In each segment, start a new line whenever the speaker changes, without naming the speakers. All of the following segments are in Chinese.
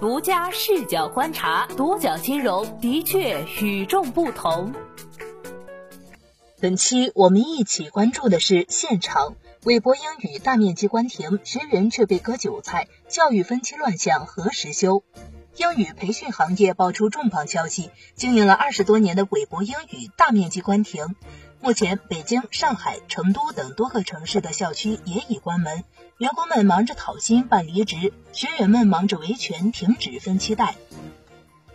独家视角观察，独角金融的确与众不同。
本期我们一起关注的是现场，韦博英语大面积关停，学员却被割韭菜，教育分期乱象何时休？英语培训行业爆出重磅消息，经营了二十多年的韦博英语大面积关停。目前，北京、上海、成都等多个城市的校区也已关门，员工们忙着讨薪办离职，学员们忙着维权停止分期贷。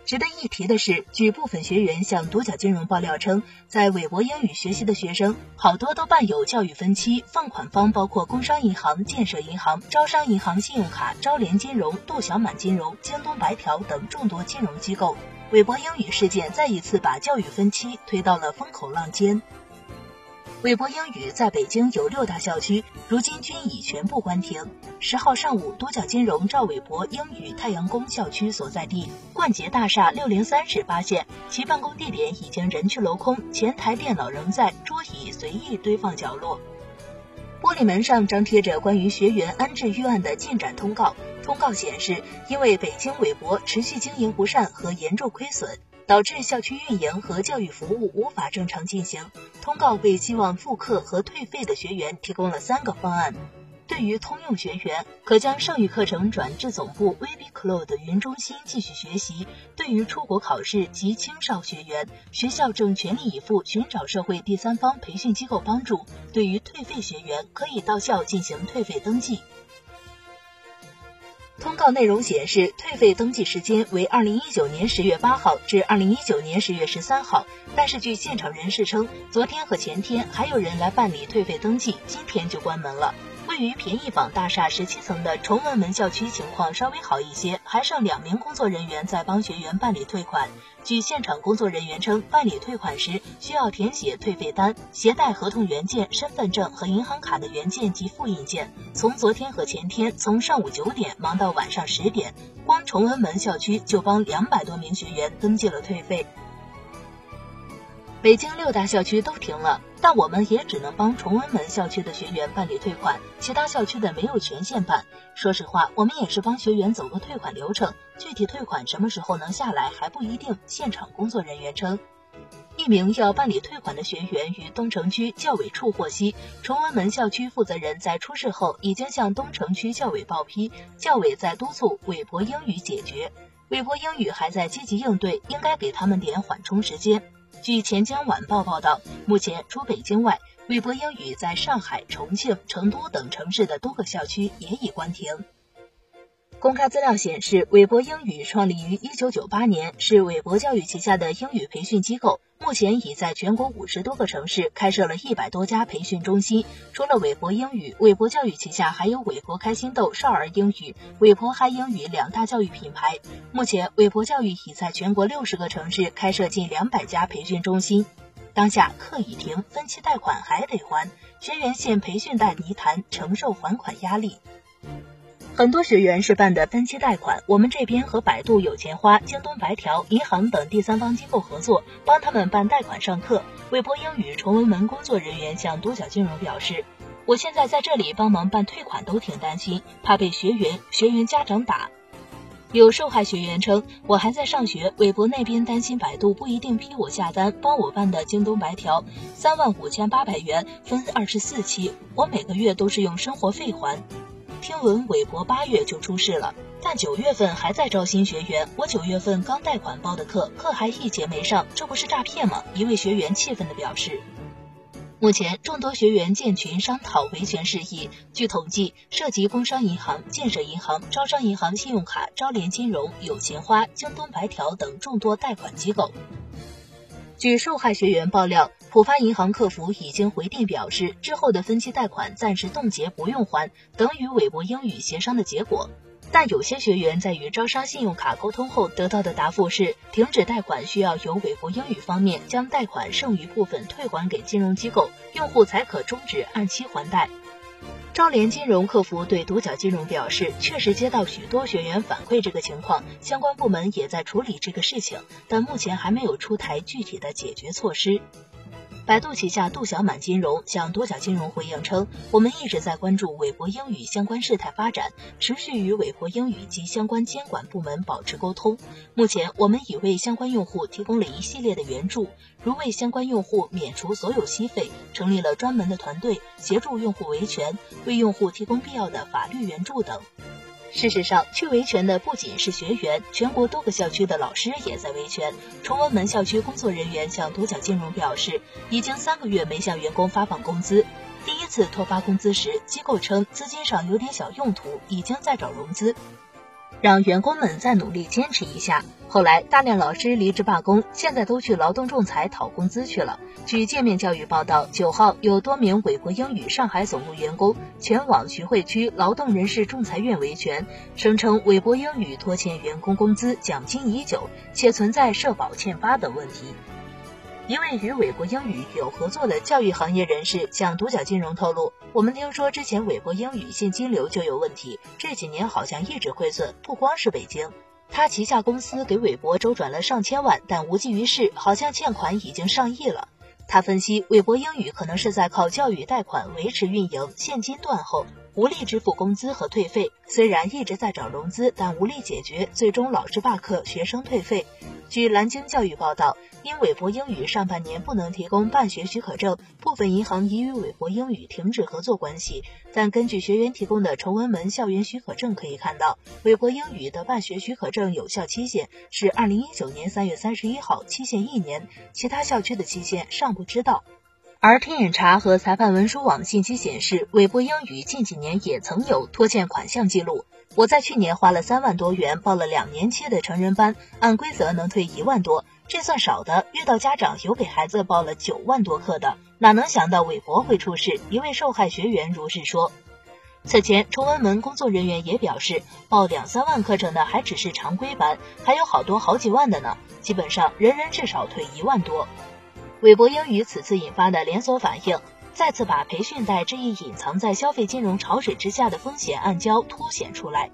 值得一提的是，据部分学员向独角金融爆料称，在韦博英语学习的学生，好多都办有教育分期，放款方包括工商银行、建设银行、招商银行信用卡、招联金融、度小满金融、京东白条等众多金融机构。韦博英语事件再一次把教育分期推到了风口浪尖。韦博英语在北京有六大校区，如今均已全部关停。十号上午，独角金融赵韦博英语太阳宫校区所在地冠捷大厦六零三室发现，其办公地点已经人去楼空，前台电脑仍在，桌椅随意堆放角落。玻璃门上张贴着关于学员安置预案的进展通告。通告显示，因为北京韦博持续经营不善和严重亏损。导致校区运营和教育服务无法正常进行。通告为希望复课和退费的学员提供了三个方案。对于通用学员，可将剩余课程转至总部 VB Cloud 云中心继续学习；对于出国考试及青少学员，学校正全力以赴寻找社会第三方培训机构帮助。对于退费学员，可以到校进行退费登记。通告内容显示，退费登记时间为二零一九年十月八号至二零一九年十月十三号。但是据现场人士称，昨天和前天还有人来办理退费登记，今天就关门了。位于便宜坊大厦十七层的崇文门校区情况稍微好一些，还剩两名工作人员在帮学员办理退款。据现场工作人员称，办理退款时需要填写退费单，携带合同原件、身份证和银行卡的原件及复印件。从昨天和前天，从上午九点忙到晚上十点，光崇文门校区就帮两百多名学员登记了退费。北京六大校区都停了，但我们也只能帮崇文门校区的学员办理退款，其他校区的没有权限办。说实话，我们也是帮学员走个退款流程，具体退款什么时候能下来还不一定。现场工作人员称，一名要办理退款的学员与东城区教委处获悉，崇文门校区负责人在出事后已经向东城区教委报批，教委在督促韦博英语解决，韦博英语还在积极应对，应该给他们点缓冲时间。据钱江晚报报道，目前除北京外，韦博英语在上海、重庆、成都等城市的多个校区也已关停。公开资料显示，韦博英语创立于1998年，是韦博教育旗下的英语培训机构。目前已在全国五十多个城市开设了一百多家培训中心。除了韦博英语，韦博教育旗下还有韦博开心豆少儿英语、韦博嗨英语两大教育品牌。目前，韦博教育已在全国六十个城市开设近两百家培训中心。当下课已停，分期贷款还得还，学员陷培训贷泥潭，承受还款压力。很多学员是办的分期贷款，我们这边和百度有钱花、京东白条、银行等第三方机构合作，帮他们办贷款上课。韦博英语崇文门工作人员向多角金融表示：“我现在在这里帮忙办退款，都挺担心，怕被学员、学员家长打。”有受害学员称：“我还在上学，韦博那边担心百度不一定批我下单，帮我办的京东白条，三万五千八百元分二十四期，我每个月都是用生活费还。”听闻韦博八月就出事了，但九月份还在招新学员。我九月份刚贷款报的课，课还一节没上，这不是诈骗吗？一位学员气愤地表示。目前，众多学员建群商讨维权事宜。据统计，涉及工商银行、建设银行、招商银行信用卡、招联金融、有钱花、京东白条等众多贷款机构。据受害学员爆料，浦发银行客服已经回电表示，之后的分期贷款暂时冻结，不用还，等与韦博英语协商的结果。但有些学员在与招商信用卡沟通后得到的答复是，停止贷款需要由韦博英语方面将贷款剩余部分退还给金融机构，用户才可终止按期还贷。招联金融客服对独角金融表示，确实接到许多学员反馈这个情况，相关部门也在处理这个事情，但目前还没有出台具体的解决措施。百度旗下度小满金融向多角金融回应称，我们一直在关注韦博英语相关事态发展，持续与韦博英语及相关监管部门保持沟通。目前，我们已为相关用户提供了一系列的援助，如为相关用户免除所有息费，成立了专门的团队协助用户维权，为用户提供必要的法律援助等。事实上，去维权的不仅是学员，全国多个校区的老师也在维权。崇文门校区工作人员向独角金融表示，已经三个月没向员工发放工资。第一次拖发工资时，机构称资金上有点小用途，已经在找融资。让员工们再努力坚持一下。后来，大量老师离职罢工，现在都去劳动仲裁讨工资去了。据界面教育报道，九号有多名韦博英语上海总部员工前往徐汇区劳动人事仲裁院维权，声称韦博英语拖欠员工工资、奖金已久，且存在社保欠发等问题。一位与韦博英语有合作的教育行业人士向独角金融透露：“我们听说之前韦博英语现金流就有问题，这几年好像一直亏损，不光是北京。他旗下公司给韦博周转了上千万，但无济于事，好像欠款已经上亿了。”他分析，韦博英语可能是在靠教育贷款维持运营，现金断后，无力支付工资和退费。虽然一直在找融资，但无力解决，最终老师罢课，学生退费。据南京教育报道，因韦博英语上半年不能提供办学许可证，部分银行已与韦博英语停止合作关系。但根据学员提供的崇文门校园许可证可以看到，韦博英语的办学许可证有效期限是二零一九年三月三十一号，期限一年。其他校区的期限尚不知道。而天眼查和裁判文书网信息显示，韦博英语近几年也曾有拖欠款项记录。我在去年花了三万多元报了两年期的成人班，按规则能退一万多，这算少的。遇到家长有给孩子报了九万多课的，哪能想到韦博会出事？一位受害学员如是说。此前，崇文门工作人员也表示，报两三万课程的还只是常规班，还有好多好几万的呢。基本上人人至少退一万多。韦博英语此次引发的连锁反应。再次把培训贷这一隐藏在消费金融潮水之下的风险暗礁凸显出来。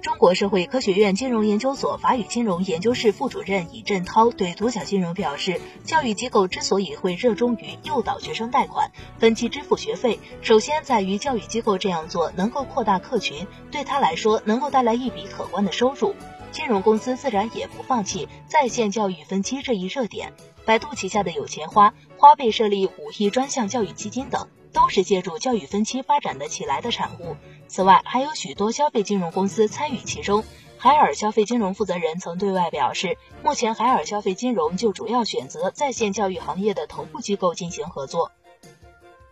中国社会科学院金融研究所法语金融研究室副主任尹振涛对独角金融表示，教育机构之所以会热衷于诱导学生贷款、分期支付学费，首先在于教育机构这样做能够扩大客群，对他来说能够带来一笔可观的收入。金融公司自然也不放弃在线教育分期这一热点。百度旗下的有钱花、花呗设立五亿专项教育基金等，都是借助教育分期发展的起来的产物。此外，还有许多消费金融公司参与其中。海尔消费金融负责人曾对外表示，目前海尔消费金融就主要选择在线教育行业的头部机构进行合作。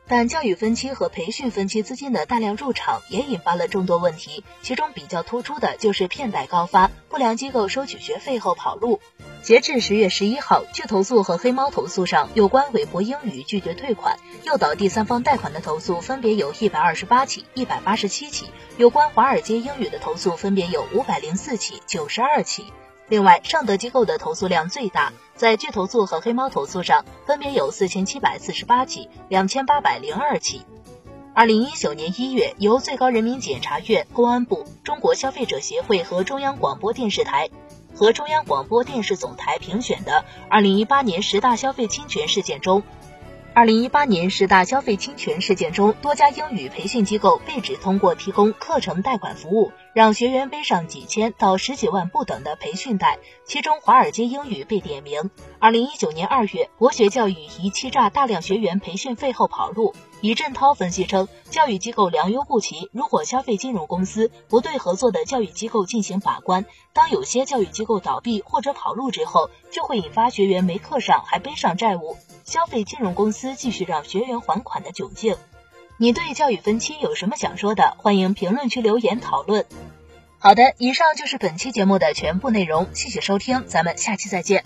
但教育分期和培训分期资金的大量入场，也引发了众多问题，其中比较突出的就是骗贷高发、不良机构收取学费后跑路。截至十月十一号，据投诉和黑猫投诉上，有关韦博英语拒绝退款、诱导第三方贷款的投诉分别有一百二十八起、一百八十七起；有关华尔街英语的投诉分别有五百零四起、九十二起。另外，尚德机构的投诉量最大，在拒投诉和黑猫投诉上，分别有四千七百四十八起、两千八百零二起。二零一九年一月，由最高人民检察院、公安部、中国消费者协会和中央广播电视台和中央广播电视总台评选的二零一八年十大消费侵权事件中。二零一八年十大消费侵权事件中，多家英语培训机构被指通过提供课程贷款服务，让学员背上几千到十几万不等的培训贷。其中，华尔街英语被点名。二零一九年二月，国学教育疑欺诈大量学员培训费后跑路。李振涛分析称，教育机构良莠不齐，如果消费金融公司不对合作的教育机构进行把关，当有些教育机构倒闭或者跑路之后，就会引发学员没课上还背上债务。消费金融公司继续让学员还款的窘境，你对教育分期有什么想说的？欢迎评论区留言讨论。好的，以上就是本期节目的全部内容，谢谢收听，咱们下期再见。